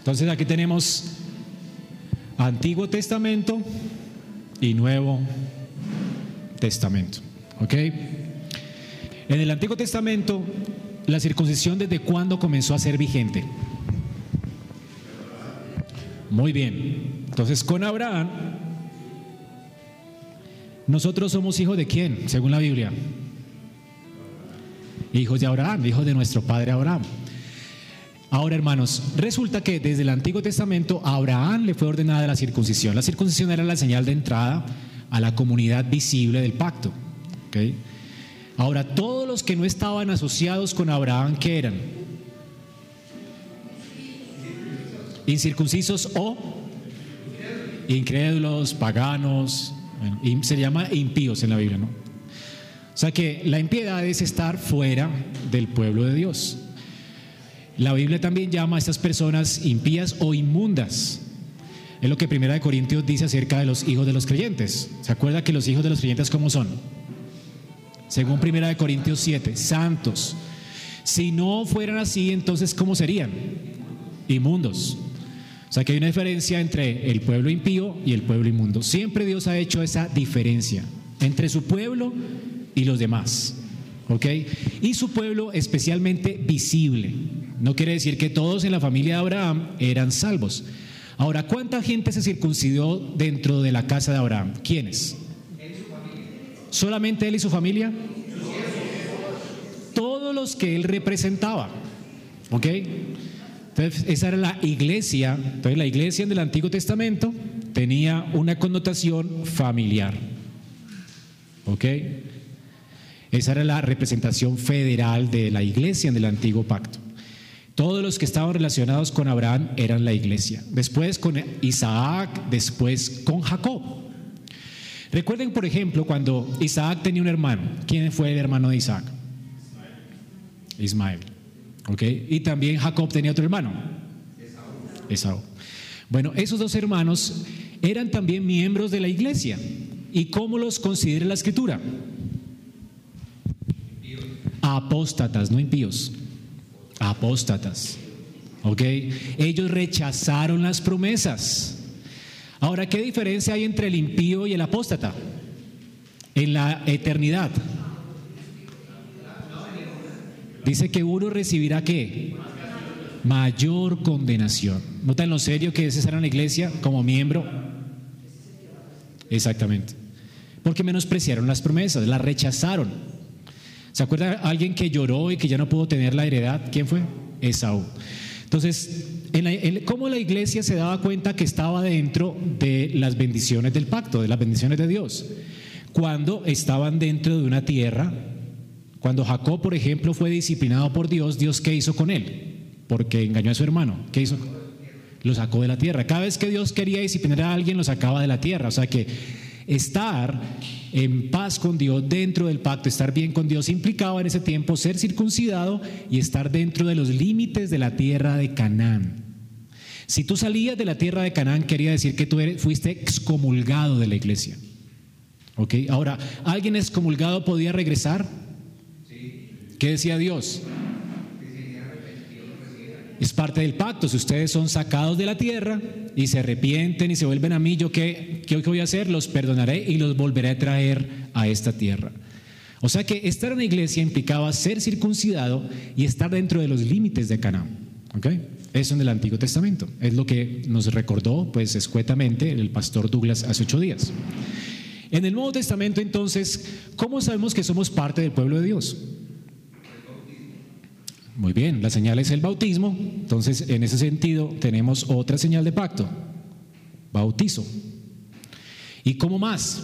Entonces aquí tenemos Antiguo Testamento y Nuevo Testamento. ¿Ok? En el Antiguo Testamento, la circuncisión desde cuándo comenzó a ser vigente? Muy bien. Entonces, con Abraham, nosotros somos hijos de quién, según la Biblia? Hijos de Abraham, hijos de nuestro padre Abraham. Ahora, hermanos, resulta que desde el Antiguo Testamento a Abraham le fue ordenada la circuncisión. La circuncisión era la señal de entrada a la comunidad visible del pacto. Ahora, todos los que no estaban asociados con Abraham, ¿qué eran? Incircuncisos o incrédulos, paganos, se llama impíos en la Biblia, ¿no? O sea que la impiedad es estar fuera del pueblo de Dios. La Biblia también llama a estas personas impías o inmundas. Es lo que Primera de Corintios dice acerca de los hijos de los creyentes. ¿Se acuerda que los hijos de los creyentes cómo son? Según Primera de Corintios 7, santos. Si no fueran así, entonces ¿cómo serían? Inmundos. O sea que hay una diferencia entre el pueblo impío y el pueblo inmundo. Siempre Dios ha hecho esa diferencia entre su pueblo y los demás. ¿Ok? Y su pueblo especialmente visible. No quiere decir que todos en la familia de Abraham eran salvos. Ahora, ¿cuánta gente se circuncidó dentro de la casa de Abraham? ¿Quiénes? ¿Solamente él y su familia? Todos los que él representaba. ¿Ok? Entonces, esa era la iglesia. Entonces, la iglesia en el Antiguo Testamento tenía una connotación familiar. ¿Ok? Esa era la representación federal de la iglesia en el Antiguo Pacto. Todos los que estaban relacionados con Abraham eran la iglesia. Después con Isaac, después con Jacob. Recuerden, por ejemplo, cuando Isaac tenía un hermano. ¿Quién fue el hermano de Isaac? Ismael. ¿Ok? Y también Jacob tenía otro hermano. Esaú. Bueno, esos dos hermanos eran también miembros de la iglesia. ¿Y cómo los considera la escritura? Apóstatas, no impíos apóstatas. ¿Ok? Ellos rechazaron las promesas. Ahora, ¿qué diferencia hay entre el impío y el apóstata? En la eternidad. Dice que uno recibirá qué? Mayor condenación. ¿Notan lo serio que es estar la iglesia como miembro? Exactamente. Porque menospreciaron las promesas, las rechazaron. ¿Se acuerda alguien que lloró y que ya no pudo tener la heredad? ¿Quién fue? Esaú. Entonces, ¿cómo la iglesia se daba cuenta que estaba dentro de las bendiciones del pacto, de las bendiciones de Dios? Cuando estaban dentro de una tierra, cuando Jacob, por ejemplo, fue disciplinado por Dios, Dios qué hizo con él? Porque engañó a su hermano. ¿Qué hizo? Lo sacó de la tierra. Cada vez que Dios quería disciplinar a alguien, lo sacaba de la tierra. O sea que estar en paz con Dios dentro del pacto, estar bien con Dios, implicaba en ese tiempo ser circuncidado y estar dentro de los límites de la tierra de Canaán. Si tú salías de la tierra de Canaán, quería decir que tú fuiste excomulgado de la iglesia. ¿Ok? Ahora, ¿alguien excomulgado podía regresar? ¿Qué decía Dios? Es parte del pacto. Si ustedes son sacados de la tierra y se arrepienten y se vuelven a mí, ¿yo qué, qué voy a hacer? Los perdonaré y los volveré a traer a esta tierra. O sea que estar en la iglesia implicaba ser circuncidado y estar dentro de los límites de Canaán. ¿Ok? Eso en el Antiguo Testamento. Es lo que nos recordó, pues, escuetamente el pastor Douglas hace ocho días. En el Nuevo Testamento, entonces, ¿cómo sabemos que somos parte del pueblo de Dios? Muy bien, la señal es el bautismo, entonces en ese sentido tenemos otra señal de pacto, bautizo. ¿Y cómo más?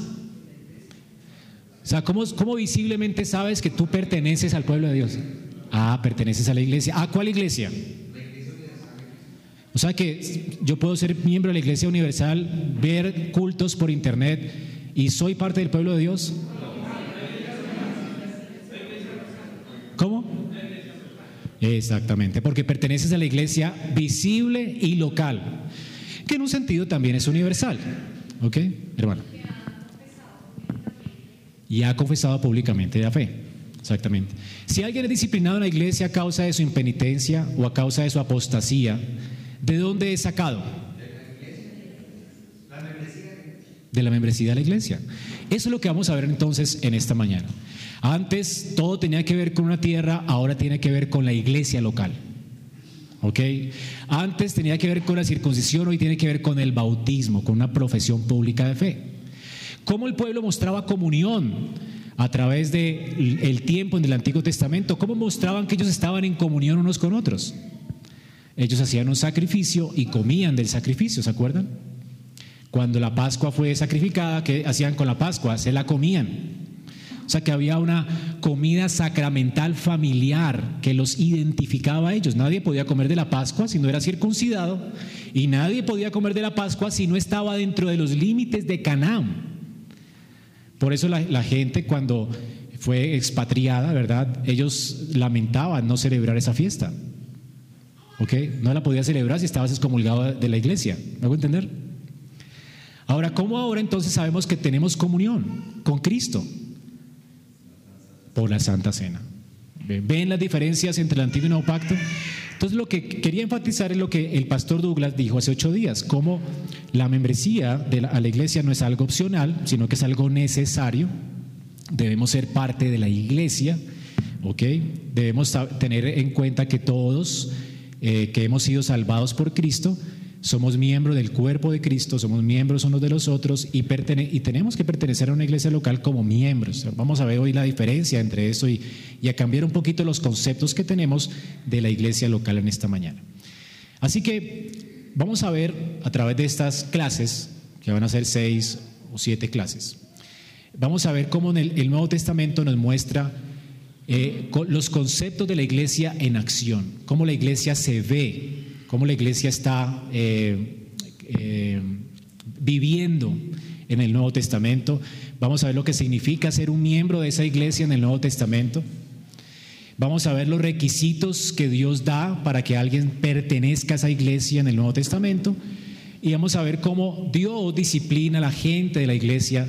O sea, ¿cómo, ¿cómo, visiblemente sabes que tú perteneces al pueblo de Dios? Ah, perteneces a la iglesia. ¿A cuál iglesia? O sea que yo puedo ser miembro de la iglesia universal, ver cultos por internet y soy parte del pueblo de Dios. ¿Cómo? Exactamente, porque perteneces a la iglesia visible y local, que en un sentido también es universal. ¿Ok, hermano? Y ha confesado públicamente la fe. Exactamente. Si alguien es disciplinado en la iglesia a causa de su impenitencia o a causa de su apostasía, ¿De dónde es sacado? De la membresía de la iglesia. Eso es lo que vamos a ver entonces en esta mañana. Antes todo tenía que ver con una tierra, ahora tiene que ver con la iglesia local. ¿Ok? Antes tenía que ver con la circuncisión, hoy tiene que ver con el bautismo, con una profesión pública de fe. ¿Cómo el pueblo mostraba comunión a través del el tiempo en el Antiguo Testamento? ¿Cómo mostraban que ellos estaban en comunión unos con otros? Ellos hacían un sacrificio y comían del sacrificio, ¿se acuerdan? Cuando la Pascua fue sacrificada, ¿qué hacían con la Pascua? Se la comían. O sea que había una comida sacramental familiar que los identificaba a ellos. Nadie podía comer de la Pascua si no era circuncidado y nadie podía comer de la Pascua si no estaba dentro de los límites de Canaán. Por eso la, gente cuando fue expatriada, ¿verdad? Ellos lamentaban no celebrar esa fiesta. ¿Ok? No la podía celebrar si estabas excomulgado de la iglesia. ¿Me hago entender? Ahora, ¿cómo ahora entonces sabemos que tenemos comunión con Cristo? Por la Santa Cena. ¿Ven las diferencias entre el Antiguo y el Nuevo Pacto? Entonces, lo que quería enfatizar es lo que el pastor Douglas dijo hace ocho días, cómo la membresía de la, a la iglesia no es algo opcional, sino que es algo necesario. Debemos ser parte de la iglesia, ¿ok? Debemos tener en cuenta que todos eh, que hemos sido salvados por Cristo, somos miembros del cuerpo de Cristo, somos miembros unos de los otros y, tenemos que pertenecer a una iglesia local como miembros. Vamos a ver hoy la diferencia entre eso y, a cambiar un poquito los conceptos que tenemos de la iglesia local en esta mañana. Así que vamos a ver a través de estas clases, que van a ser seis o siete clases, vamos a ver cómo el Nuevo Testamento nos muestra eh, los conceptos de la iglesia en acción, cómo la iglesia se ve, cómo la iglesia está eh, eh, viviendo en el Nuevo Testamento. Vamos a ver lo que significa ser un miembro de esa iglesia en el Nuevo Testamento. Vamos a ver los requisitos que Dios da para que alguien pertenezca a esa iglesia en el Nuevo Testamento. Y vamos a ver cómo Dios disciplina a la gente de la iglesia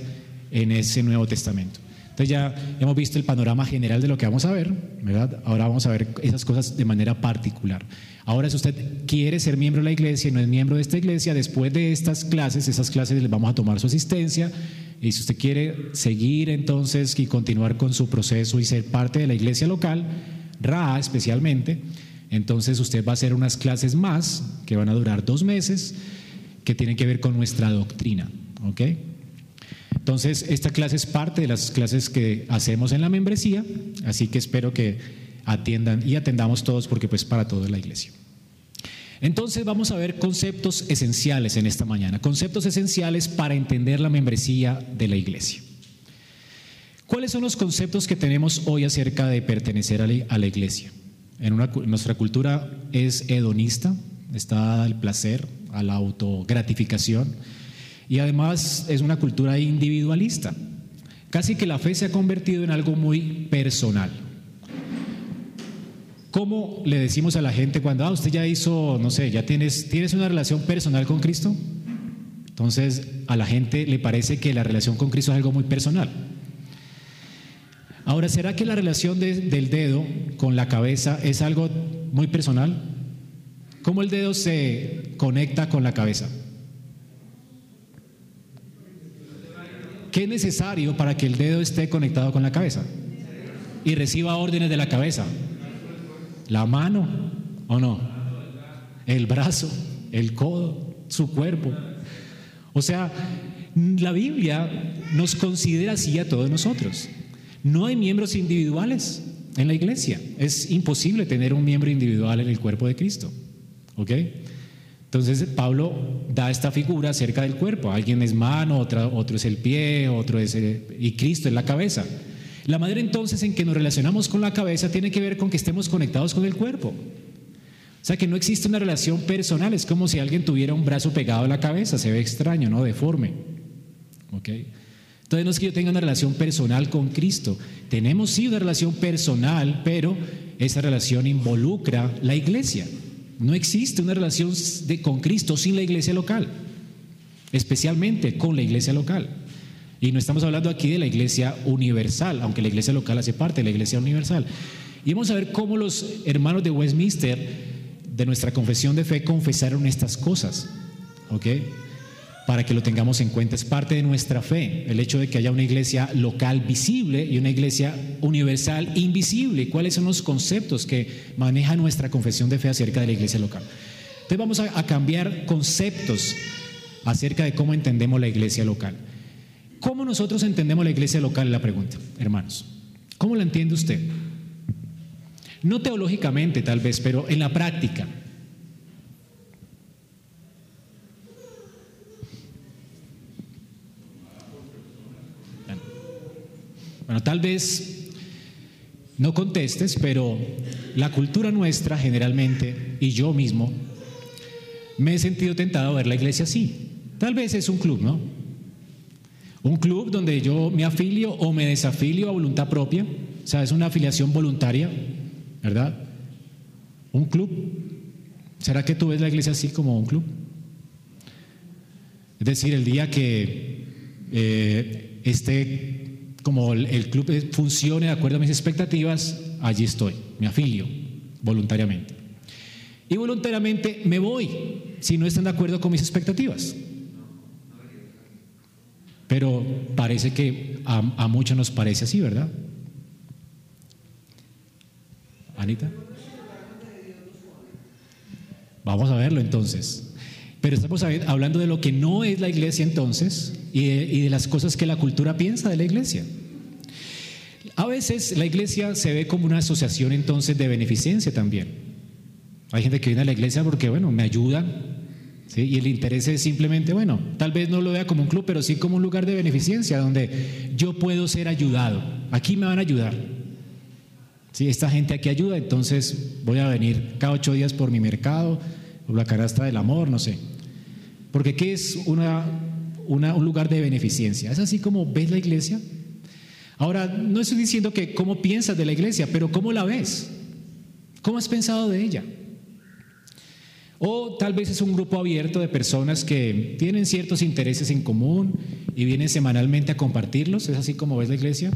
en ese Nuevo Testamento. Entonces ya hemos visto el panorama general de lo que vamos a ver, ¿verdad? Ahora vamos a ver esas cosas de manera particular. Ahora, si usted quiere ser miembro de la iglesia y no es miembro de esta iglesia, después de estas clases, esas clases les vamos a tomar su asistencia. Y si usted quiere seguir entonces y continuar con su proceso y ser parte de la iglesia local, RA especialmente, entonces usted va a hacer unas clases más que van a durar dos meses que tienen que ver con nuestra doctrina. ¿Ok? Entonces, esta clase es parte de las clases que hacemos en la membresía, así que espero que atiendan y atendamos todos porque pues para toda la iglesia. Entonces vamos a ver conceptos esenciales en esta mañana, conceptos esenciales para entender la membresía de la iglesia. ¿Cuáles son los conceptos que tenemos hoy acerca de pertenecer a la, iglesia? En nuestra cultura es hedonista, está al placer, a la autogratificación y además es una cultura individualista. Casi que la fe se ha convertido en algo muy personal. ¿Cómo le decimos a la gente cuando, ah, usted ya hizo, no sé, ya tienes, tienes una relación personal con Cristo? Entonces a la gente le parece que la relación con Cristo es algo muy personal. Ahora, ¿será que la relación del dedo con la cabeza es algo muy personal? ¿Cómo el dedo se conecta con la cabeza? ¿Qué es necesario para que el dedo esté conectado con la cabeza? Y reciba órdenes de la cabeza. La mano, ¿o no? El brazo, el codo, su cuerpo. O sea, la Biblia nos considera así a todos nosotros. No hay miembros individuales en la iglesia. Es imposible tener un miembro individual en el cuerpo de Cristo. ¿Ok? Entonces Pablo da esta figura acerca del cuerpo. Alguien es mano, otro es el pie, otro es el, y Cristo es la cabeza. La manera entonces en que nos relacionamos con la cabeza tiene que ver con que estemos conectados con el cuerpo. O sea que no existe una relación personal, es como si alguien tuviera un brazo pegado a la cabeza, se ve extraño, ¿no? Deforme. ¿Ok? Entonces no es que yo tenga una relación personal con Cristo. Tenemos sí una relación personal, pero esa relación involucra la iglesia. No existe una relación con Cristo sin la iglesia local, especialmente con la iglesia local. Y no estamos hablando aquí de la iglesia universal, aunque la iglesia local hace parte de la iglesia universal. Y vamos a ver cómo los hermanos de Westminster de nuestra confesión de fe confesaron estas cosas. ¿Ok? Para que lo tengamos en cuenta. Es parte de nuestra fe el hecho de que haya una iglesia local visible y una iglesia universal invisible. ¿Cuáles son los conceptos que maneja nuestra confesión de fe acerca de la iglesia local? Entonces vamos a, cambiar conceptos acerca de cómo entendemos la iglesia local. ¿Cómo nosotros entendemos la iglesia local? La pregunta, hermanos. ¿Cómo la entiende usted? No teológicamente tal vez, pero en la práctica. Tal vez no contestes, pero la cultura nuestra generalmente, y yo mismo, me he sentido tentado a ver la iglesia así. Tal vez es un club, ¿no? Un club donde yo me afilio o me desafilio a voluntad propia, o sea, es una afiliación voluntaria, ¿verdad? Un club. ¿Será que tú ves la iglesia así como un club? Es decir, el día que eh, esté como el, club funcione de acuerdo a mis expectativas, allí estoy, me afilio voluntariamente. Y voluntariamente me voy si no están de acuerdo con mis expectativas. Pero parece que a muchos nos parece así, ¿verdad? Anita. Vamos a verlo entonces. Pero estamos hablando de lo que no es la iglesia entonces y de, las cosas que la cultura piensa de la iglesia. A veces la iglesia se ve como una asociación entonces de beneficencia también. Hay gente que viene a la iglesia porque, bueno, me ayudan, ¿Sí? Y el interés es simplemente, bueno, tal vez no lo vea como un club, pero sí como un lugar de beneficencia donde yo puedo ser ayudado. Aquí me van a ayudar. ¿Sí? Esta gente aquí ayuda, entonces voy a venir cada ocho días por mi mercado, por la canasta del amor, no sé. Porque ¿qué es una, un lugar de beneficencia? ¿Es así como ves la iglesia? Ahora, no estoy diciendo que cómo piensas de la iglesia, pero ¿cómo la ves? ¿Cómo has pensado de ella? O tal vez es un grupo abierto de personas que tienen ciertos intereses en común y vienen semanalmente a compartirlos. ¿Es así como ves la iglesia?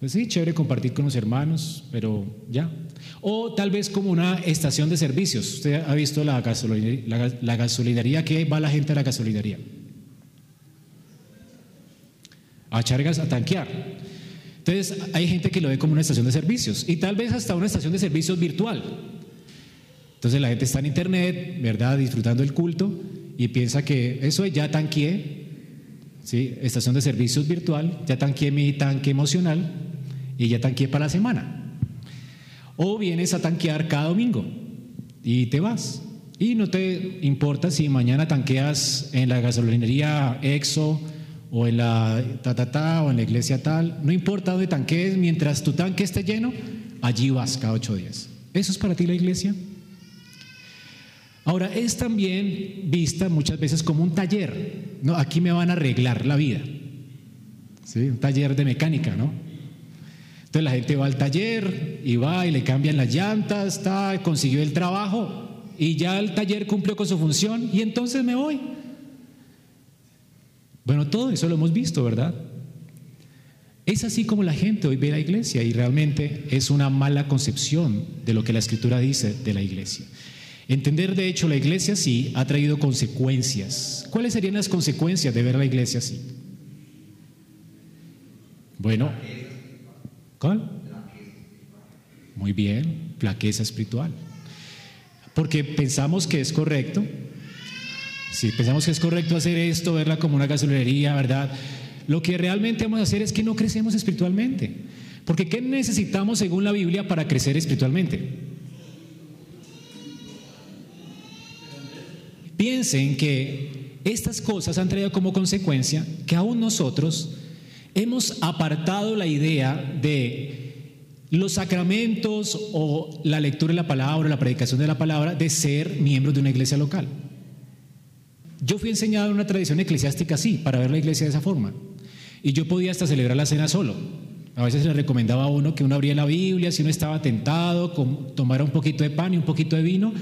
Pues sí, chévere compartir con los hermanos, pero ya. O tal vez como una estación de servicios. Usted ha visto la, gasolinería, la, que va la gente a la gasolinería. A echar gas, a tanquear. Entonces hay gente que lo ve como una estación de servicios y tal vez hasta una estación de servicios virtual. Entonces la gente está en internet, ¿verdad? Disfrutando el culto y piensa que eso ya tanqueé, ¿sí? Estación de servicios virtual, ya tanqueé mi tanque emocional y ya tanqueé para la semana. O vienes a tanquear cada domingo y te vas. Y no te importa si mañana tanqueas en la gasolinería EXO o en la ta, ta, ta, o en la iglesia tal. No importa dónde tanquees, mientras tu tanque esté lleno, allí vas cada ocho días. ¿Eso es para ti la iglesia? Ahora, es también vista muchas veces como un taller. No, aquí me van a arreglar la vida. ¿Sí? Un taller de mecánica, ¿no? Entonces la gente va al taller y va y le cambian las llantas, está, consiguió el trabajo y ya el taller cumplió con su función y entonces me voy. Bueno, todo eso lo hemos visto, ¿verdad? Es así como la gente hoy ve la iglesia y realmente es una mala concepción de lo que la escritura dice de la iglesia. Entender de hecho la iglesia así ha traído consecuencias. ¿Cuáles serían las consecuencias de ver la iglesia así? Bueno, ¿cuál? Muy bien, flaqueza espiritual. Porque pensamos que es correcto, si pensamos que es correcto hacer esto, verla como una gasolinería, ¿verdad? Lo que realmente vamos a hacer es que no crecemos espiritualmente. Porque ¿qué necesitamos según la Biblia para crecer espiritualmente? Piensen que estas cosas han traído como consecuencia que aún nosotros hemos apartado la idea de los sacramentos o la lectura de la palabra, la predicación de la palabra, de ser miembros de una iglesia local. Yo fui enseñado en una tradición eclesiástica así, para ver la iglesia de esa forma. Y yo podía hasta celebrar la cena solo. A veces le recomendaba a uno que uno abría la Biblia, si uno estaba tentado, tomara un poquito de pan y un poquito de vino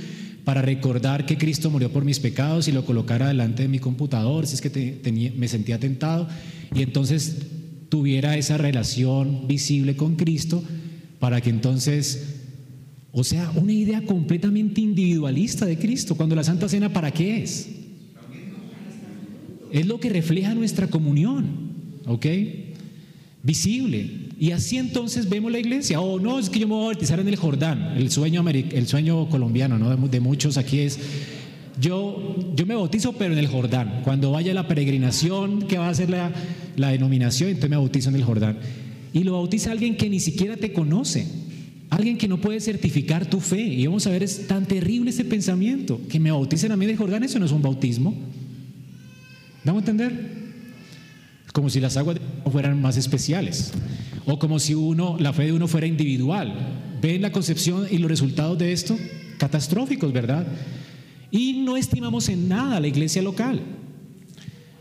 para recordar que Cristo murió por mis pecados y lo colocara delante de mi computador, si es que me sentía tentado, y entonces tuviera esa relación visible con Cristo para que entonces O sea, una idea completamente individualista de Cristo, cuando la Santa Cena, ¿para qué es? Es lo que refleja nuestra comunión, ¿ok? Visible. Y así entonces vemos la iglesia. Oh, no, es que yo me voy a bautizar en el Jordán. El sueño, el sueño colombiano, ¿no? De muchos aquí es, yo, yo me bautizo, pero en el Jordán. Cuando vaya la peregrinación, que va a ser la, la denominación, entonces me bautizo en el Jordán. Y lo bautiza alguien que ni siquiera te conoce. Alguien que no puede certificar tu fe. Y vamos a ver, es tan terrible ese pensamiento. Que me bauticen a mí de Jordán, eso no es un bautismo. ¿Vamos a entender? Como si las aguas fueran más especiales. O como si uno, la fe de uno fuera individual. ¿Ven la concepción y los resultados de esto? Catastróficos, ¿verdad? Y no estimamos en nada la iglesia local.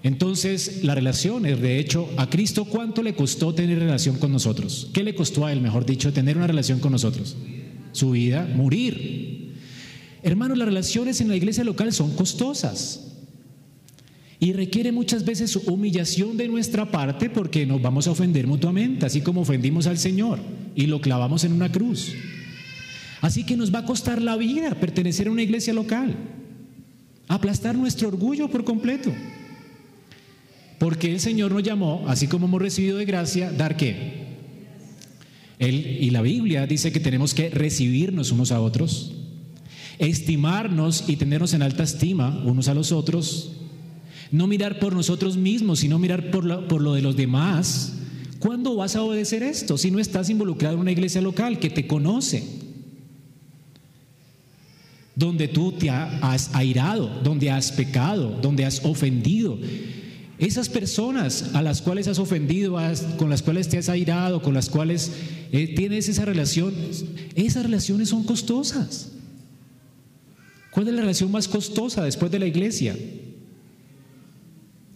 Entonces, la relación es, de hecho, a Cristo, ¿cuánto le costó tener relación con nosotros? ¿Qué le costó a Él, mejor dicho, tener una relación con nosotros? Su vida, morir. Hermanos, las relaciones en la iglesia local son costosas y requiere muchas veces humillación de nuestra parte porque nos vamos a ofender mutuamente, así como ofendimos al Señor y lo clavamos en una cruz. Así que nos va a costar la vida pertenecer a una iglesia local, aplastar nuestro orgullo por completo. Porque el Señor nos llamó, así como hemos recibido de gracia, dar qué? Él, y la Biblia dice que tenemos que recibirnos unos a otros, estimarnos y tenernos en alta estima unos a los otros, no mirar por nosotros mismos, sino mirar por lo, por lo de los demás. ¿Cuándo vas a obedecer esto si no estás involucrado en una iglesia local que te conoce? Donde tú te has airado, donde has pecado, donde has ofendido. Esas personas a las cuales has ofendido, con las cuales te has airado, con las cuales eh, tienes esa relación, esas relaciones son costosas. ¿Cuál es la relación más costosa después de la iglesia?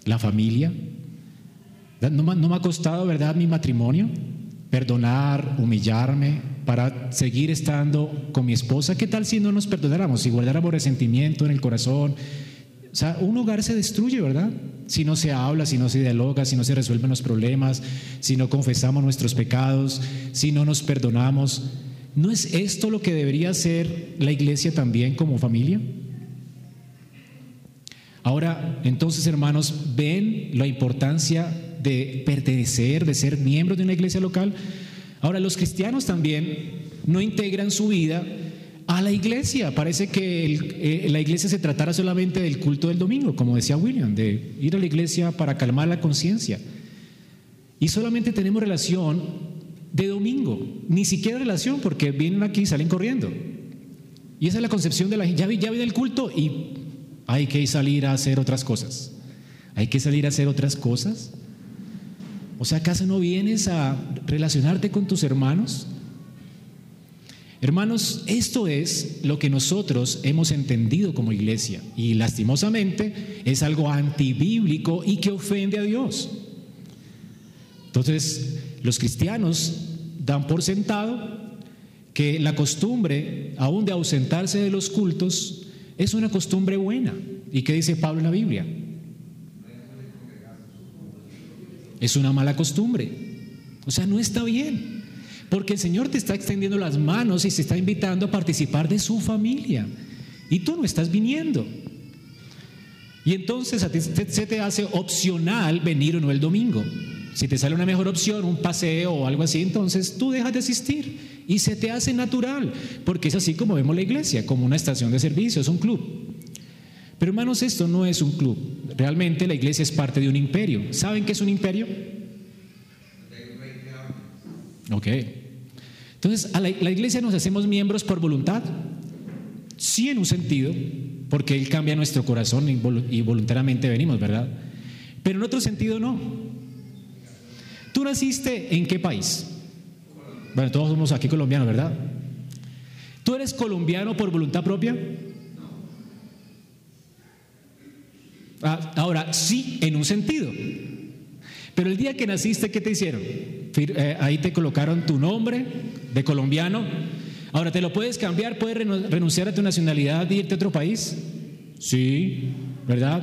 La familia. ¿No, me ha costado, verdad, mi matrimonio? Perdonar, humillarme, para seguir estando con mi esposa. ¿Qué tal si no nos perdonáramos, si guardáramos resentimiento en el corazón? O sea, un hogar se destruye, ¿verdad? si no se habla, si no se dialoga, si no se resuelven los problemas, si no confesamos nuestros pecados, si no nos perdonamos. ¿No es esto lo que debería ser la iglesia también como familia? Ahora, entonces, hermanos, ven la importancia de pertenecer, de ser miembros de una iglesia local. Ahora, los cristianos también no integran su vida a la iglesia. Parece que eh, la iglesia se tratara solamente del culto del domingo, como decía William, de ir a la iglesia para calmar la conciencia. Y solamente tenemos relación de domingo, ni siquiera relación, porque vienen aquí y salen corriendo. Y esa es la concepción de la gente. Ya, viene el culto y hay que salir a hacer otras cosas. Hay que salir a hacer otras cosas. O sea, ¿acaso no vienes a relacionarte con tus hermanos? Hermanos, esto es lo que nosotros hemos entendido como iglesia y lastimosamente es algo antibíblico y que ofende a Dios. Entonces, los cristianos dan por sentado que la costumbre, aún de ausentarse de los cultos, es una costumbre buena. ¿Y qué dice Pablo en la Biblia? Es una mala costumbre. O sea, no está bien. Porque el Señor te está extendiendo las manos y se está invitando a participar de su familia. Y tú no estás viniendo. Y entonces se te hace opcional venir o no el domingo. Si te sale una mejor opción, un paseo o algo así, entonces tú dejas de asistir. Y se te hace natural. Porque es así como vemos la iglesia, como una estación de servicio, es un club. Pero hermanos, esto no es un club. Realmente la iglesia es parte de un imperio. ¿Saben qué es un imperio? Ok. Entonces, a la, iglesia nos hacemos miembros por voluntad. Sí, en un sentido, porque Él cambia nuestro corazón y, voluntariamente venimos, ¿verdad? Pero en otro sentido no. ¿Tú naciste en qué país? Bueno, todos somos aquí colombianos, ¿verdad? ¿Tú eres colombiano por voluntad propia? Ah, ahora, sí, en un sentido. Pero el día que naciste, ¿qué te hicieron? Eh, ahí te colocaron tu nombre de colombiano. Ahora, ¿te lo puedes cambiar? ¿Puedes renunciar a tu nacionalidad e irte a otro país? Sí, ¿verdad?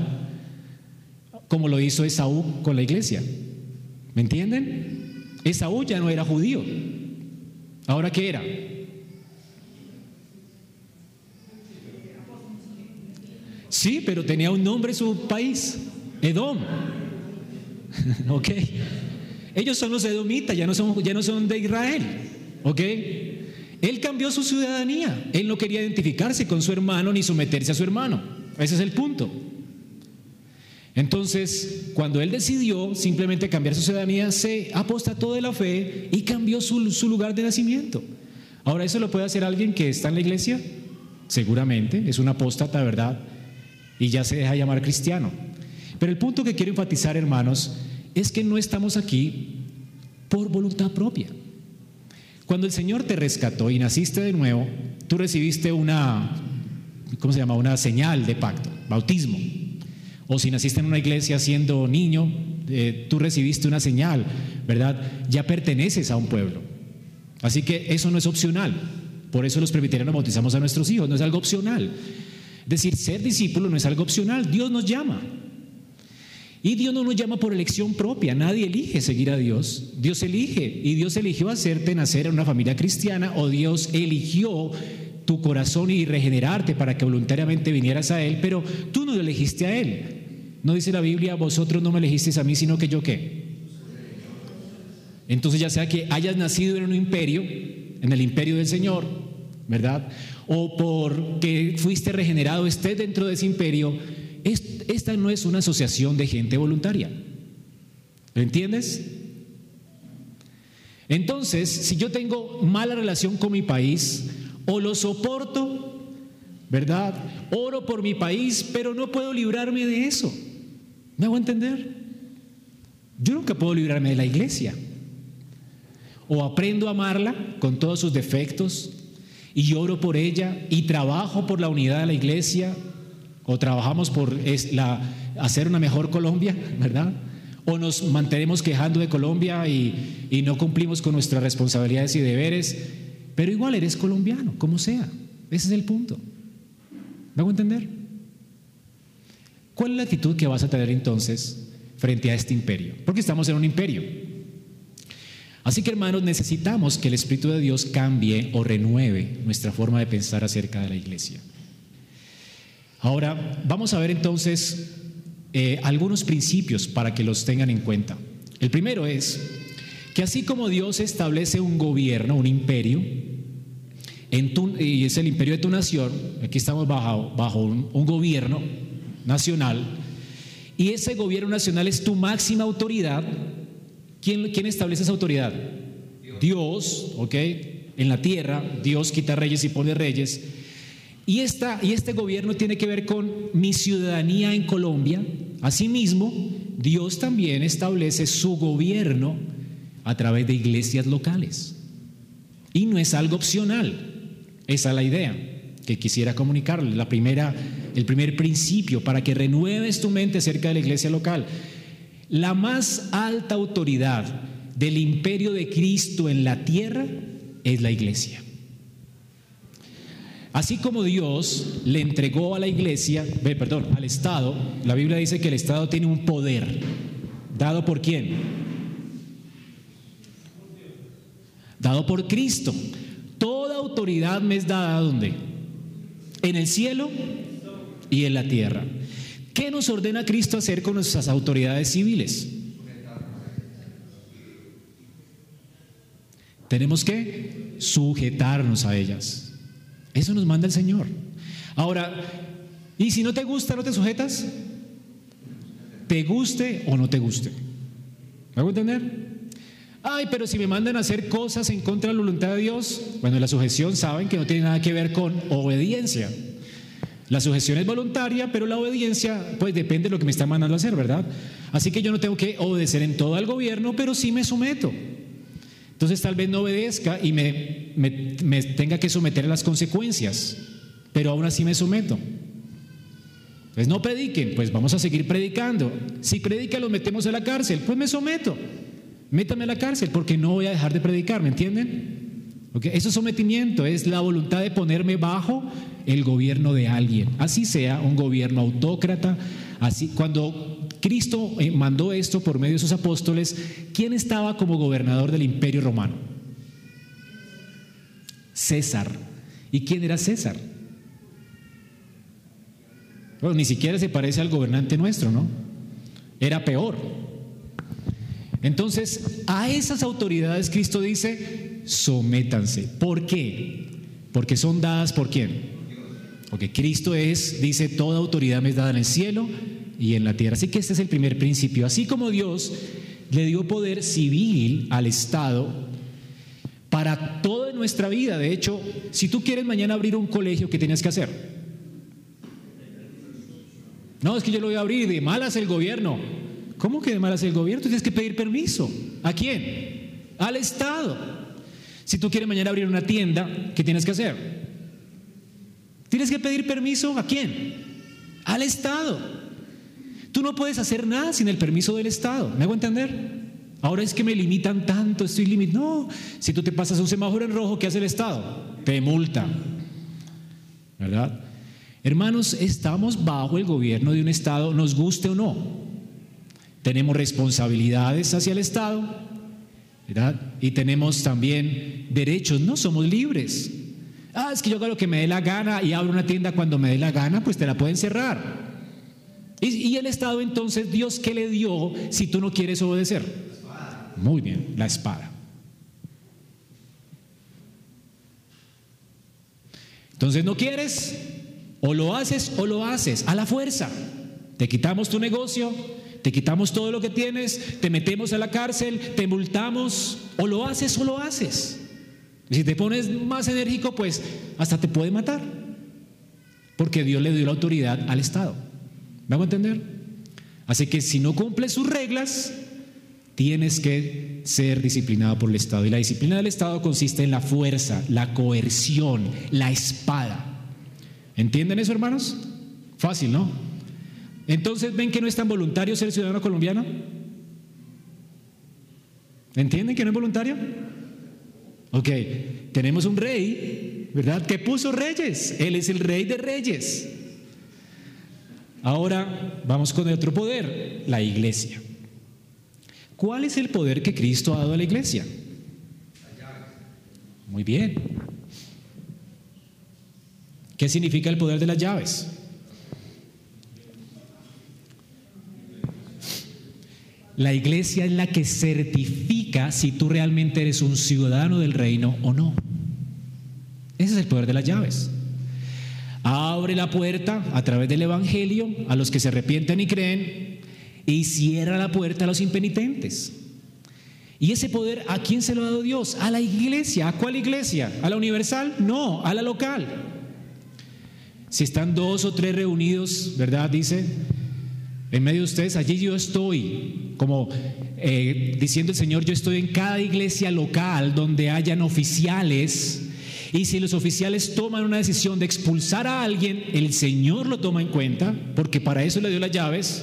Como lo hizo Esaú con la iglesia. ¿Me entienden? Esaú ya no era judío. ¿Ahora qué era? Sí, pero tenía un nombre en su país, Edom. ¿Ok? Ellos son los edomitas, ya no son, ya no son de Israel. ¿Ok? Él cambió su ciudadanía. Él no quería identificarse con su hermano ni someterse a su hermano. Ese es el punto. Entonces, cuando él decidió simplemente cambiar su ciudadanía, se apostató de la fe y cambió su, su, lugar de nacimiento. Ahora, ¿eso lo puede hacer alguien que está en la iglesia? Seguramente, es un apóstata, ¿verdad? Y ya se deja llamar cristiano. Pero el punto que quiero enfatizar, hermanos, es que no estamos aquí por voluntad propia. Cuando el Señor te rescató y naciste de nuevo, tú recibiste una, ¿cómo se llama? Una señal de pacto, bautismo. O si naciste en una iglesia siendo niño, eh, tú recibiste una señal, ¿verdad? Ya perteneces a un pueblo. Así que eso no es opcional. Por eso los presbiterianos bautizamos a nuestros hijos, no es algo opcional. Es decir, ser discípulo no es algo opcional, Dios nos llama. Y Dios no nos llama por elección propia, nadie elige seguir a Dios, Dios elige. Y Dios eligió hacerte nacer en una familia cristiana o Dios eligió tu corazón y regenerarte para que voluntariamente vinieras a Él, pero tú no lo elegiste a Él. No dice la Biblia, vosotros no me elegisteis a mí, sino que yo qué. Entonces ya sea que hayas nacido en un imperio, en el imperio del Señor, ¿verdad? O porque fuiste regenerado, estés dentro de ese imperio, esta no es una asociación de gente voluntaria. ¿Lo entiendes? Entonces, si yo tengo mala relación con mi país, o lo soporto, ¿verdad? Oro por mi país, pero no puedo librarme de eso. ¿Me hago entender? Yo nunca puedo librarme de la iglesia. O aprendo a amarla con todos sus defectos y oro por ella y trabajo por la unidad de la iglesia o trabajamos por hacer una mejor Colombia, ¿verdad? O nos mantenemos quejando de Colombia y, y no cumplimos con nuestras responsabilidades y deberes, pero igual eres colombiano, como sea. Ese es el punto. ¿Me hago entender? ¿Cuál es la actitud que vas a tener entonces frente a este imperio? Porque estamos en un imperio. Así que hermanos, necesitamos que el Espíritu de Dios cambie o renueve nuestra forma de pensar acerca de la iglesia. Ahora, vamos a ver entonces eh, algunos principios para que los tengan en cuenta. El primero es que así como Dios establece un gobierno, un imperio, y es el imperio de tu nación, aquí estamos bajo, un, gobierno nacional, y ese gobierno nacional es tu máxima autoridad, ¿quién, establece esa autoridad? Dios, ¿ok? En la tierra, Dios quita reyes y pone reyes. Y, esta, y este gobierno tiene que ver con mi ciudadanía en Colombia. Asimismo, Dios también establece su gobierno a través de iglesias locales. Y no es algo opcional. Esa es la idea que quisiera comunicarle. La primera, el primer principio para que renueves tu mente acerca de la iglesia local. La más alta autoridad del imperio de Cristo en la tierra es la iglesia. Así como Dios le entregó a la iglesia, perdón, al Estado, la Biblia dice que el Estado tiene un poder. ¿Dado por quién? Dado por Cristo. Toda autoridad me es dada ¿dónde? En el cielo y en la tierra. ¿Qué nos ordena Cristo hacer con nuestras autoridades civiles? Tenemos que sujetarnos a ellas. Eso nos manda el Señor. Ahora, ¿y si no te gusta, no te sujetas? ¿Te guste o no te guste? ¿Me hago entender? Ay, pero si me mandan a hacer cosas en contra de la voluntad de Dios, bueno, la sujeción saben que no tiene nada que ver con obediencia. La sujeción es voluntaria, pero la obediencia, pues depende de lo que me está mandando a hacer, ¿verdad? Así que yo no tengo que obedecer en todo al gobierno, pero sí me someto. Entonces tal vez no obedezca y me, tenga que someter a las consecuencias, pero aún así me someto. Pues no prediquen, pues vamos a seguir predicando. Si predican, los metemos a la cárcel, pues me someto. Métame a la cárcel porque no voy a dejar de predicar, ¿me entienden? Eso es sometimiento, es la voluntad de ponerme bajo el gobierno de alguien. Así sea un gobierno autócrata, así cuando Cristo eh, mandó esto por medio de sus apóstoles. ¿Quién estaba como gobernador del imperio romano? César. ¿Y quién era César? Bueno, ni siquiera se parece al gobernante nuestro, ¿no? Era peor. Entonces, a esas autoridades Cristo dice, sométanse. ¿Por qué? Porque son dadas por quién? Porque Cristo es, dice, toda autoridad me es dada en el cielo y en la tierra. Así que este es el primer principio. Así como Dios le dio poder civil al Estado para toda nuestra vida. De hecho, si tú quieres mañana abrir un colegio, ¿qué tienes que hacer? No, es que yo lo voy a abrir, de malas el gobierno. ¿Cómo que de malas el gobierno? Tienes que pedir permiso. ¿A quién? Al Estado. Si tú quieres mañana abrir una tienda, ¿qué tienes que hacer? Tienes que pedir permiso a quién? Al Estado. Tú no puedes hacer nada sin el permiso del Estado. ¿Me hago entender? Ahora es que me limitan tanto, estoy limitado. No, si tú te pasas un semáforo en rojo, ¿qué hace el Estado? Te multa. ¿Verdad? Hermanos, estamos bajo el gobierno de un Estado, nos guste o no. Tenemos responsabilidades hacia el Estado, ¿verdad? Y tenemos también derechos, no somos libres. Ah, es que yo hago lo que me dé la gana y abro una tienda cuando me dé la gana, pues te la pueden cerrar. Y, el Estado entonces, Dios, ¿qué le dio si tú no quieres obedecer? Muy bien, la espada. Entonces no quieres, o lo haces o lo haces, a la fuerza. Te quitamos tu negocio, te quitamos todo lo que tienes, te metemos a la cárcel, te multamos, o lo haces o lo haces. si te pones más enérgico, pues hasta te puede matar. Porque Dios le dio la autoridad al Estado. ¿Vamos a entender? Así que si no cumples sus reglas, tienes que ser disciplinado por el Estado. Y la disciplina del Estado consiste en la fuerza, la coerción, la espada. ¿Entienden eso, hermanos? Fácil, ¿no? Entonces, ¿ven que no es tan voluntario ser ciudadano colombiano? ¿Entienden que no es voluntario? Ok, tenemos un rey, ¿verdad? Que puso reyes. Él es el rey de reyes. Ahora vamos con el otro poder, la iglesia. ¿Cuál es el poder que Cristo ha dado a la iglesia? Muy bien. ¿Qué significa el poder de las llaves? La iglesia es la que certifica si tú realmente eres un ciudadano del reino o no. Ese es el poder de las llaves. Abre la puerta a través del Evangelio a los que se arrepienten y creen y cierra la puerta a los impenitentes. ¿Y ese poder a quién se lo ha dado Dios? A la iglesia. ¿A cuál iglesia? ¿A la universal? No, a la local. Si están dos o tres reunidos, ¿verdad? Dice, en medio de ustedes, allí yo estoy, como eh, diciendo el Señor, yo estoy en cada iglesia local donde hayan oficiales y si los oficiales toman una decisión de expulsar a alguien, el Señor lo toma en cuenta, porque para eso le dio las llaves,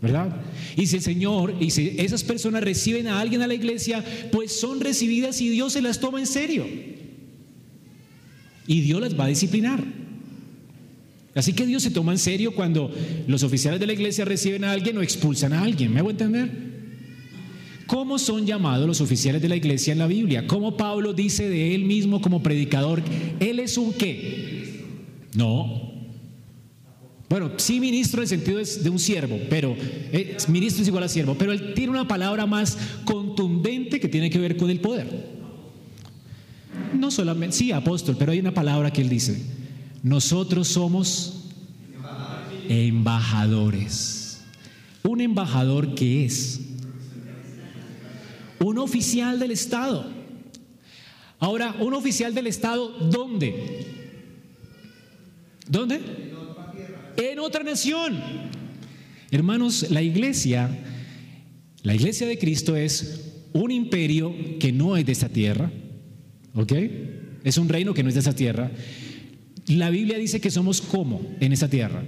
¿verdad? Y si el Señor, y si esas personas reciben a alguien a la iglesia, pues son recibidas y Dios se las toma en serio. Y Dios las va a disciplinar. Así que Dios se toma en serio cuando los oficiales de la iglesia reciben a alguien o expulsan a alguien. ¿Me hago entender? ¿Cómo son llamados los oficiales de la iglesia en la Biblia? ¿Cómo Pablo dice de él mismo como predicador? ¿Él es un qué? No. Bueno, sí ministro en el sentido de un siervo, pero eh, ministro es igual a siervo, pero él tiene una palabra más contundente que tiene que ver con el poder. No solamente, sí, apóstol, pero hay una palabra que él dice, nosotros somos embajadores. Un embajador que es un oficial del Estado. Ahora, un oficial del Estado, ¿dónde? ¿Dónde? En otra nación. Hermanos, la iglesia, la iglesia de Cristo es un imperio que no es de esta tierra, ¿ok? Es un reino que no es de esta tierra. La Biblia dice que somos como en esta tierra,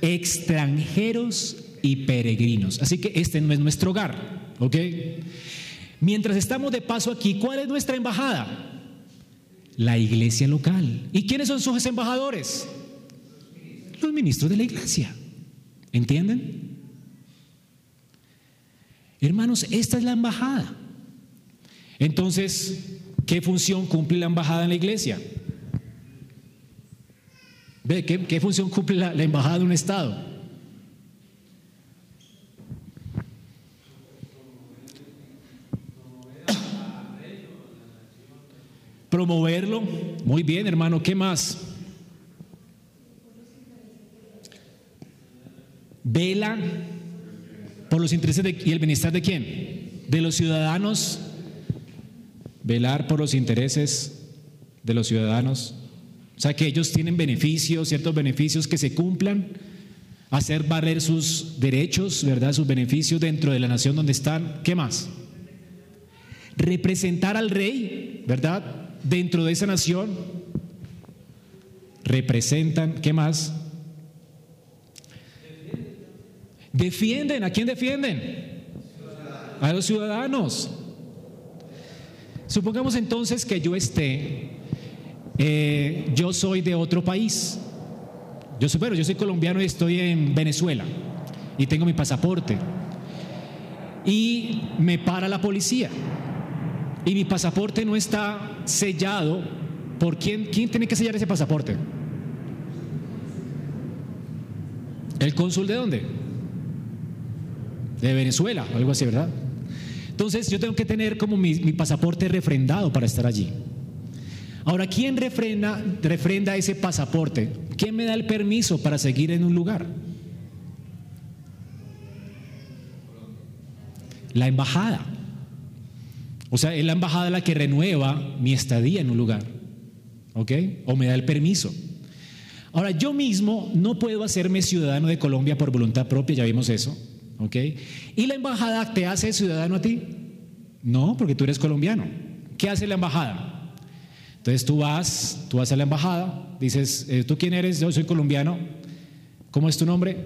extranjeros y peregrinos. Así que este no es nuestro hogar, ¿ok? Mientras estamos de paso aquí, ¿cuál es nuestra embajada? La iglesia local. ¿Y quiénes son sus embajadores? Los ministros de la iglesia. ¿Entienden? Hermanos, esta es la embajada. Entonces, ¿qué función cumple la embajada en la iglesia? ¿Ve qué, función cumple la embajada de un Estado? Promoverlo. Muy bien, hermano. ¿Qué más? Vela por los intereses y el bienestar de quién? De los ciudadanos. Velar por los intereses de los ciudadanos. O sea, que ellos tienen beneficios, ciertos beneficios que se cumplan. Hacer valer sus derechos, ¿verdad? Sus beneficios dentro de la nación donde están. ¿Qué más? Representar al rey, ¿verdad? Dentro de esa nación. Representan, ¿qué más? Defienden, ¿a quién defienden? A los ciudadanos. Supongamos entonces que yo esté, eh, yo soy de otro país. Yo soy, yo soy colombiano y estoy en Venezuela y tengo mi pasaporte. Y me para la policía. Y mi pasaporte no está sellado. ¿Por quién? ¿Quién tiene que sellar ese pasaporte? ¿El cónsul de dónde? de Venezuela, algo así, ¿verdad? Entonces yo tengo que tener como mi, pasaporte refrendado para estar allí. Ahora, ¿quién refrenda, refrenda ese pasaporte? ¿Quién me da el permiso para seguir en un lugar? La embajada. O sea, es la embajada la que renueva mi estadía en un lugar. ¿Ok? O me da el permiso. Ahora, yo mismo no puedo hacerme ciudadano de Colombia por voluntad propia, ya vimos eso. ¿Ok? ¿Y la embajada te hace ciudadano a ti? No, porque tú eres colombiano. ¿Qué hace la embajada? Entonces tú vas, tú vas a la embajada, dices, eh, ¿tú quién eres? Yo soy colombiano. ¿Cómo es tu nombre?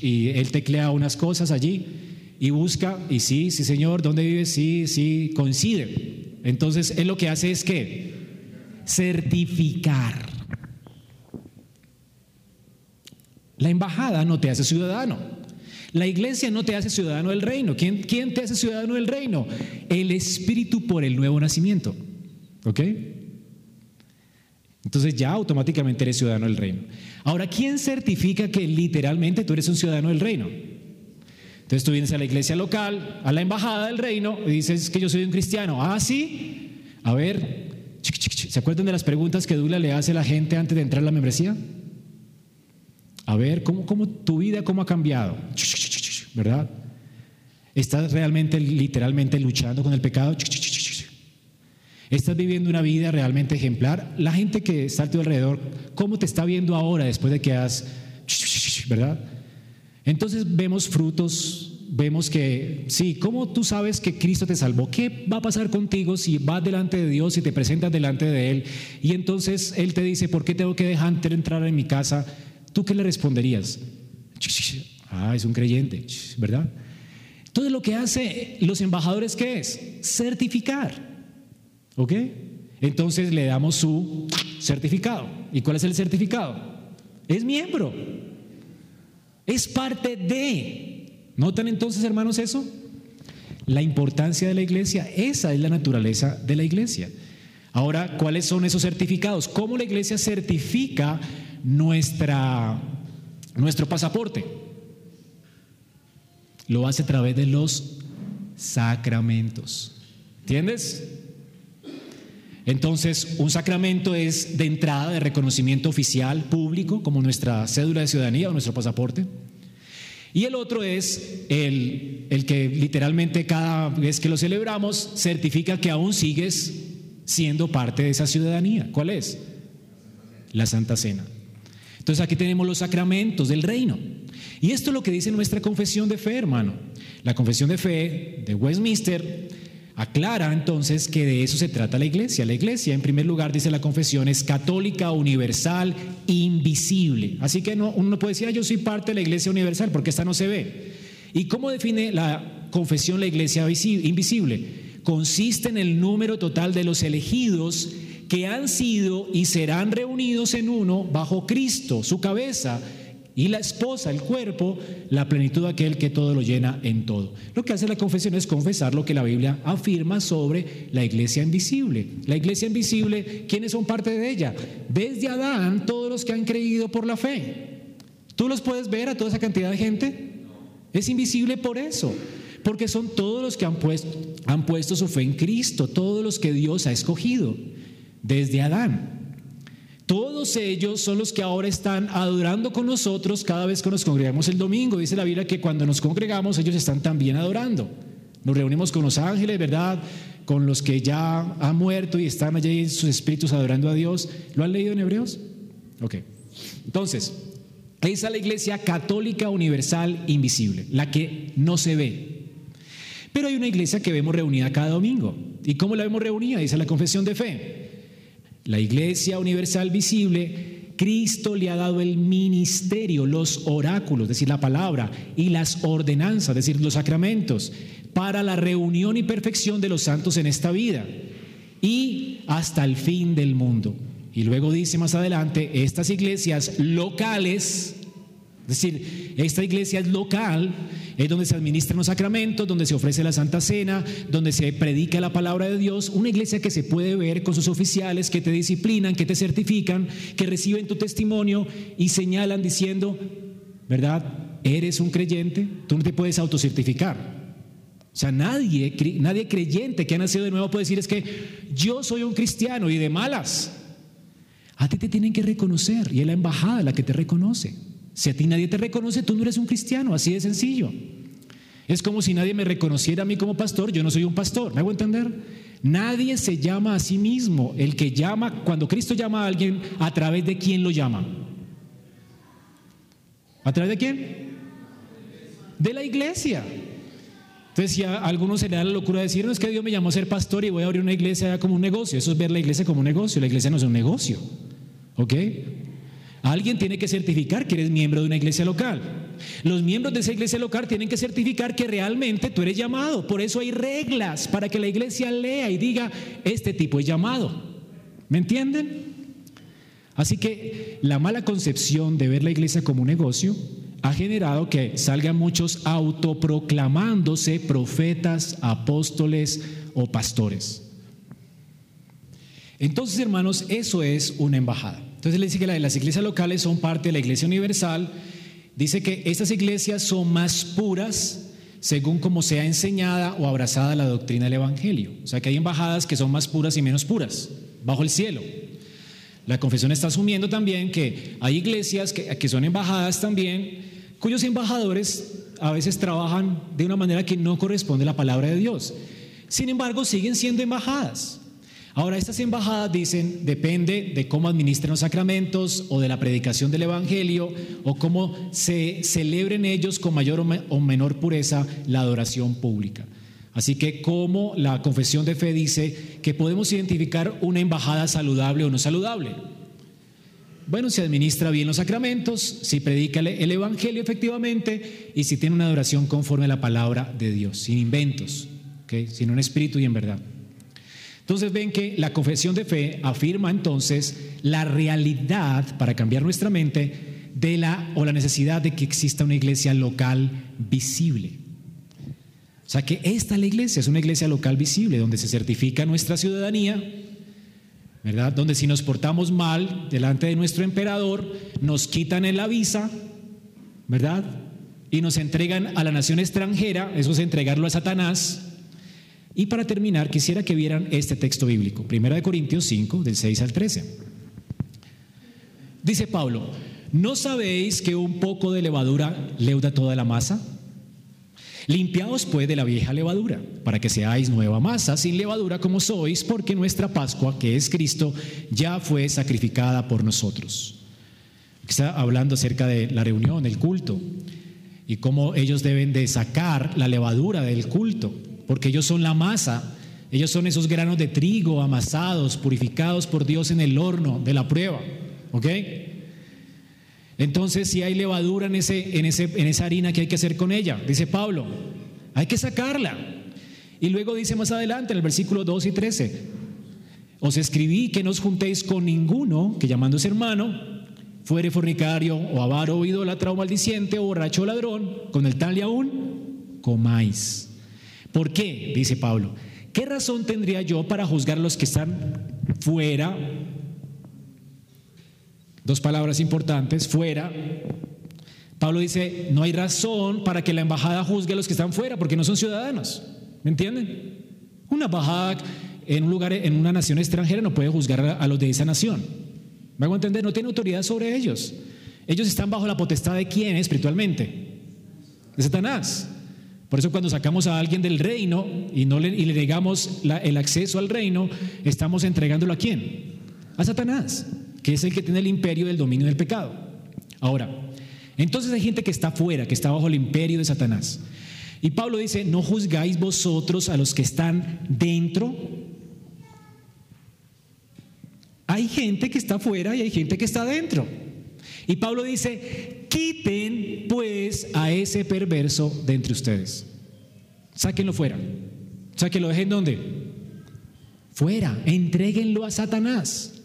Y él teclea unas cosas allí y busca, y sí, sí señor, ¿dónde vives? Sí, sí, coincide. Entonces él lo que hace es que certificar. La embajada no te hace ciudadano. La iglesia no te hace ciudadano del reino. ¿Quién, ¿Quién, te hace ciudadano del reino? El Espíritu por el nuevo nacimiento. ¿Ok? Entonces ya automáticamente eres ciudadano del reino. Ahora, ¿quién certifica que literalmente tú eres un ciudadano del reino? Entonces tú vienes a la iglesia local, a la embajada del reino, y dices que yo soy un cristiano. Ah, sí. A ver, ¿se acuerdan de las preguntas que Dula le hace a la gente antes de entrar a la membresía? A ver, ¿cómo, cómo tu vida cómo ha cambiado? ¿Verdad? ¿Estás realmente, literalmente luchando con el pecado? ¿Estás viviendo una vida realmente ejemplar? La gente que está a tu alrededor, ¿cómo te está viendo ahora después de que has... ¿Verdad? Entonces vemos frutos, vemos que, sí, ¿cómo tú sabes que Cristo te salvó? ¿Qué va a pasar contigo si vas delante de Dios y te presentas delante de Él? Y entonces Él te dice, ¿por qué tengo que dejarte entrar en mi casa? ¿Tú qué le responderías? Ah, es un creyente, ¿verdad? Entonces lo que hace los embajadores, ¿qué es? Certificar. ¿Ok? Entonces le damos su certificado. ¿Y cuál es el certificado? Es miembro. Es parte de. ¿Notan entonces, hermanos, eso? La importancia de la iglesia, esa es la naturaleza de la iglesia. Ahora, ¿cuáles son esos certificados? ¿Cómo la iglesia certifica nuestra, nuestro pasaporte. Lo hace a través de los sacramentos. ¿Entiendes? Entonces, un sacramento es de entrada de reconocimiento oficial, público, como nuestra cédula de ciudadanía o nuestro pasaporte. Y el otro es el, el que literalmente cada vez que lo celebramos certifica que aún sigues siendo parte de esa ciudadanía. ¿Cuál es? La Santa Cena. Entonces aquí tenemos los sacramentos del reino. Y esto es lo que dice nuestra confesión de fe, hermano. La confesión de fe de Westminster aclara entonces que de eso se trata la iglesia. La iglesia, en primer lugar, dice la confesión, es católica, universal, invisible. Así que no, uno no puede decir, ah, yo soy parte de la iglesia universal, porque esta no se ve. ¿Y cómo define la confesión la iglesia invisible? Consiste en el número total de los elegidos que han sido y serán reunidos en uno bajo Cristo, su cabeza, y la esposa, el cuerpo, la plenitud de aquel que todo lo llena en todo. Lo que hace la confesión es confesar lo que la Biblia afirma sobre la iglesia invisible. La iglesia invisible, ¿quiénes son parte de ella? Desde Adán, todos los que han creído por la fe. ¿Tú los puedes ver a toda esa cantidad de gente? Es invisible por eso, porque son todos los que han puesto, han puesto su fe en Cristo, todos los que Dios ha escogido, desde Adán. Todos ellos son los que ahora están adorando con nosotros cada vez que nos congregamos el domingo. Dice la Biblia que cuando nos congregamos ellos están también adorando. Nos reunimos con los ángeles, ¿verdad? Con los que ya han muerto y están allí en sus espíritus adorando a Dios. ¿Lo han leído en Hebreos? Ok. Entonces, esa es la iglesia católica universal invisible, la que no se ve. Pero hay una iglesia que vemos reunida cada domingo. ¿Y cómo la vemos reunida? Dice la confesión de fe. La Iglesia Universal Visible, Cristo le ha dado el ministerio, los oráculos, es decir, la palabra, y las ordenanzas, es decir, los sacramentos, para la reunión y perfección de los santos en esta vida y hasta el fin del mundo. Y luego dice más adelante, estas iglesias locales, es decir, esta iglesia es local, es donde se administran los sacramentos, donde se ofrece la Santa Cena, donde se predica la palabra de Dios, una iglesia que se puede ver con sus oficiales que te disciplinan, que te certifican, que reciben tu testimonio y señalan diciendo, ¿verdad? ¿Eres un creyente? Tú no te puedes autocertificar. O sea, nadie, nadie creyente que ha nacido de nuevo puede decir es que yo soy un cristiano y de malas. A ti te tienen que reconocer y es la embajada la que te reconoce. Si a ti nadie te reconoce, tú no eres un cristiano, así de sencillo. Es como si nadie me reconociera a mí como pastor, yo no soy un pastor, ¿me hago entender? Nadie se llama a sí mismo. El que llama, cuando Cristo llama a alguien, ¿a través de quién lo llama? ¿A través de quién? De la iglesia. Entonces, si a algunos se le da la locura de decir, no es que Dios me llamó a ser pastor y voy a abrir una iglesia como un negocio. Eso es ver la iglesia como un negocio. La iglesia no es un negocio. ¿Ok? Alguien tiene que certificar que eres miembro de una iglesia local. Los miembros de esa iglesia local tienen que certificar que realmente tú eres llamado. Por eso hay reglas para que la iglesia lea y diga, este tipo es llamado. ¿Me entienden? Así que la mala concepción de ver la iglesia como un negocio ha generado que salgan muchos autoproclamándose profetas, apóstoles o pastores. Entonces, hermanos, eso es una embajada. Entonces le dice que las iglesias locales son parte de la iglesia universal. Dice que estas iglesias son más puras según como sea enseñada o abrazada la doctrina del Evangelio. O sea que hay embajadas que son más puras y menos puras, bajo el cielo. La confesión está asumiendo también que hay iglesias que, que son embajadas también, cuyos embajadores a veces trabajan de una manera que no corresponde a la palabra de Dios. Sin embargo, siguen siendo embajadas. Ahora, estas embajadas dicen, depende de cómo administren los sacramentos o de la predicación del Evangelio o cómo se celebren ellos con mayor o menor pureza la adoración pública. Así que como la confesión de fe dice que podemos identificar una embajada saludable o no saludable. Bueno, si administra bien los sacramentos, si predica el Evangelio efectivamente y si tiene una adoración conforme a la palabra de Dios, sin inventos, sino en espíritu y en verdad. Entonces ven que la confesión de fe afirma entonces la realidad para cambiar nuestra mente de la o la necesidad de que exista una iglesia local visible. O sea que esta la iglesia, es una iglesia local visible donde se certifica nuestra ciudadanía, ¿verdad? Donde si nos portamos mal delante de nuestro emperador, nos quitan en la visa, ¿verdad? Y nos entregan a la nación extranjera, eso es entregarlo a Satanás, y para terminar, quisiera que vieran este texto bíblico, 1 Corintios 5, del 6 al 13. Dice Pablo, ¿no sabéis que un poco de levadura leuda toda la masa? Limpiaos pues de la vieja levadura, para que seáis nueva masa, sin levadura como sois, porque nuestra Pascua, que es Cristo, ya fue sacrificada por nosotros. Está hablando acerca de la reunión, el culto, y cómo ellos deben de sacar la levadura del culto porque ellos son la masa, ellos son esos granos de trigo amasados, purificados por Dios en el horno de la prueba. ¿Ok? Entonces, si hay levadura en, ese, en, ese, en esa harina, ¿qué hay que hacer con ella? Dice Pablo, hay que sacarla. Y luego dice más adelante en el versículo 2 y 13, os escribí que no os juntéis con ninguno que llamándose hermano fuere fornicario o avaro o idólatra o maldiciente o borracho o ladrón, con el tal y aún comáis. ¿Por qué? Dice Pablo. ¿Qué razón tendría yo para juzgar a los que están fuera? Dos palabras importantes, fuera. Pablo dice, no hay razón para que la embajada juzgue a los que están fuera, porque no son ciudadanos. ¿Me entienden? Una embajada en un lugar, en una nación extranjera, no puede juzgar a los de esa nación. ¿Me hago entender? No tiene autoridad sobre ellos. Ellos están bajo la potestad de quién espiritualmente? De Satanás. Por eso cuando sacamos a alguien del reino y, no le, y le negamos el acceso al reino, estamos entregándolo a quién? A Satanás, que es el que tiene el imperio del dominio del pecado. Ahora, entonces hay gente que está fuera, que está bajo el imperio de Satanás. Y Pablo dice, no juzgáis vosotros a los que están dentro. Hay gente que está fuera y hay gente que está dentro. Y Pablo dice, quiten pues a ese perverso de entre ustedes. Sáquenlo fuera. Sáquenlo, dejen dónde? Fuera. Entréguenlo a Satanás.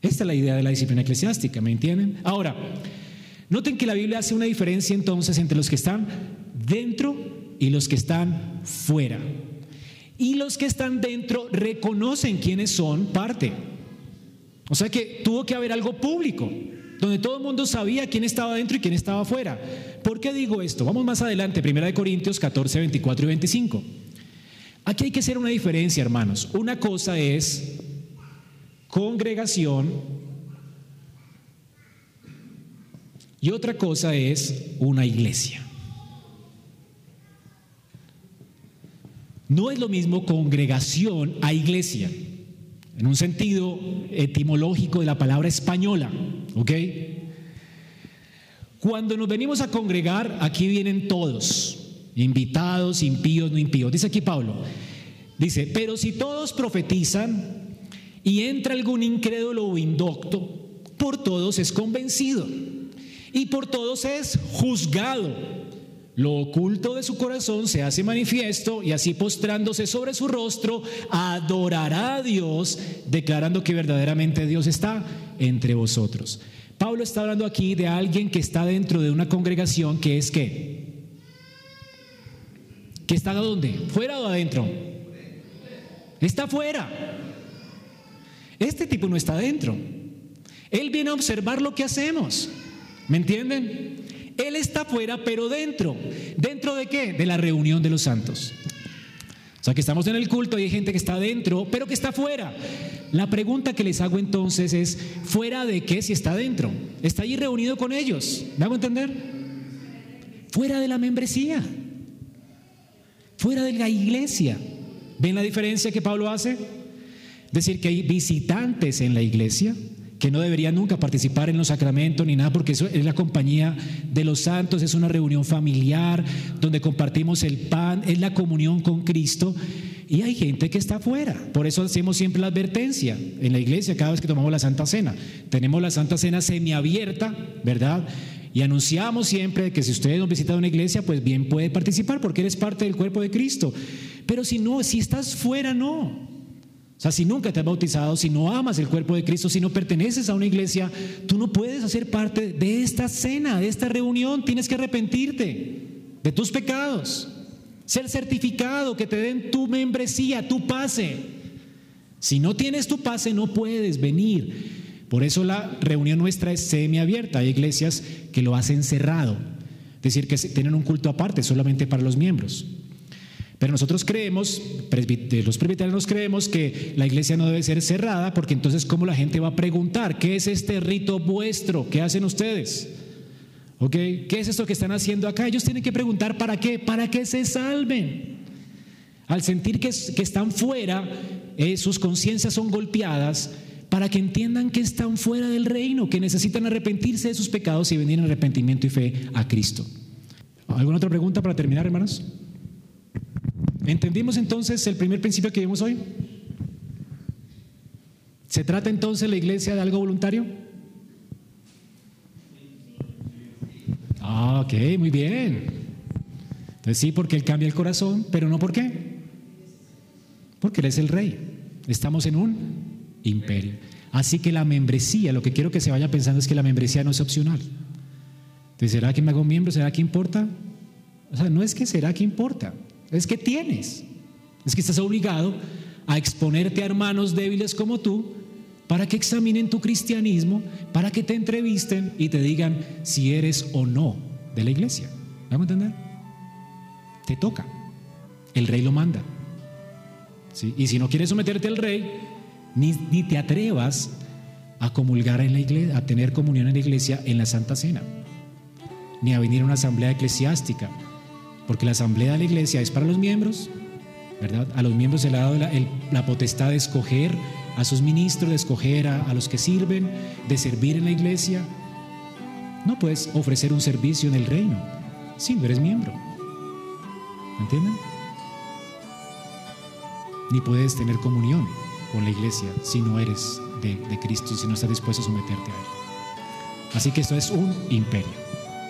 Esta es la idea de la disciplina eclesiástica, ¿me entienden? Ahora, noten que la Biblia hace una diferencia entonces entre los que están dentro y los que están fuera. Y los que están dentro reconocen quiénes son parte. O sea que tuvo que haber algo público donde todo el mundo sabía quién estaba dentro y quién estaba afuera. ¿Por qué digo esto? Vamos más adelante, 1 Corintios 14, 24 y 25. Aquí hay que hacer una diferencia, hermanos. Una cosa es congregación y otra cosa es una iglesia. No es lo mismo congregación a iglesia en un sentido etimológico de la palabra española, ¿ok? Cuando nos venimos a congregar, aquí vienen todos, invitados, impíos, no impíos. Dice aquí Pablo, dice, pero si todos profetizan y entra algún incrédulo o indocto, por todos es convencido y por todos es juzgado. Lo oculto de su corazón se hace manifiesto y así postrándose sobre su rostro, adorará a Dios, declarando que verdaderamente Dios está entre vosotros. Pablo está hablando aquí de alguien que está dentro de una congregación que es qué? ¿Que está dónde? ¿Fuera o adentro? Está fuera. Este tipo no está adentro. Él viene a observar lo que hacemos. ¿Me entienden? Él está fuera, pero dentro. ¿Dentro de qué? De la reunión de los santos. O sea que estamos en el culto y hay gente que está dentro, pero que está fuera. La pregunta que les hago entonces es, ¿fuera de qué si está dentro? ¿Está allí reunido con ellos? ¿Me hago entender? Fuera de la membresía. Fuera de la iglesia. ¿Ven la diferencia que Pablo hace? Decir que hay visitantes en la iglesia que no debería nunca participar en los sacramentos ni nada, porque eso es la compañía de los santos, es una reunión familiar donde compartimos el pan, es la comunión con Cristo. Y hay gente que está afuera. Por eso hacemos siempre la advertencia en la iglesia cada vez que tomamos la Santa Cena. Tenemos la Santa Cena semiabierta, ¿verdad? Y anunciamos siempre que si ustedes no visitan una iglesia, pues bien puede participar porque eres parte del cuerpo de Cristo. Pero si no, si estás fuera, no. Sea, si nunca te has bautizado, si no amas el cuerpo de Cristo, si no perteneces a una iglesia, tú no puedes hacer parte de esta cena, de esta reunión. Tienes que arrepentirte de tus pecados, ser certificado, que te den tu membresía, tu pase. Si no tienes tu pase, no puedes venir. Por eso la reunión nuestra es semiabierta. Hay iglesias que lo hacen cerrado, es decir, que tienen un culto aparte solamente para los miembros. Pero nosotros creemos, los presbiterianos creemos que la iglesia no debe ser cerrada porque entonces ¿cómo la gente va a preguntar? ¿Qué es este rito vuestro? ¿Qué hacen ustedes? ¿Ok? ¿Qué es esto que están haciendo acá? Ellos tienen que preguntar ¿para qué? Para que se salven. Al sentir que, están fuera, eh, sus conciencias son golpeadas para que entiendan que están fuera del reino, que necesitan arrepentirse de sus pecados y venir en arrepentimiento y fe a Cristo. ¿Alguna otra pregunta para terminar, hermanos? ¿Entendimos entonces el primer principio que vimos hoy? ¿Se trata entonces la iglesia de algo voluntario? Ah, ok, muy bien. Entonces sí, porque Él cambia el corazón, pero no por qué. Porque Él es el rey. Estamos en un imperio. Así que la membresía, lo que quiero que se vaya pensando es que la membresía no es opcional. Entonces, ¿será que me hago miembro? ¿Será que importa? O sea, no es que será que importa, es que tienes. Es que estás obligado a exponerte a hermanos débiles como tú para que examinen tu cristianismo, para que te entrevisten y te digan si eres o no de la iglesia. ¿Vamos a entender? Te toca. El rey lo manda. Y si no quieres someterte al rey, ni, ni te atrevas a comulgar en la iglesia, a tener comunión en la iglesia en la Santa Cena, ni a venir a una asamblea eclesiástica, porque la asamblea de la iglesia es para los miembros, ¿verdad? A los miembros se le ha dado la, potestad de escoger a sus ministros, de escoger a, los que sirven, de servir en la iglesia. No puedes ofrecer un servicio en el reino si no eres miembro. ¿Entienden? Ni puedes tener comunión con la iglesia si no eres de, de Cristo y si no estás dispuesto a someterte a Él. Así que esto es un imperio.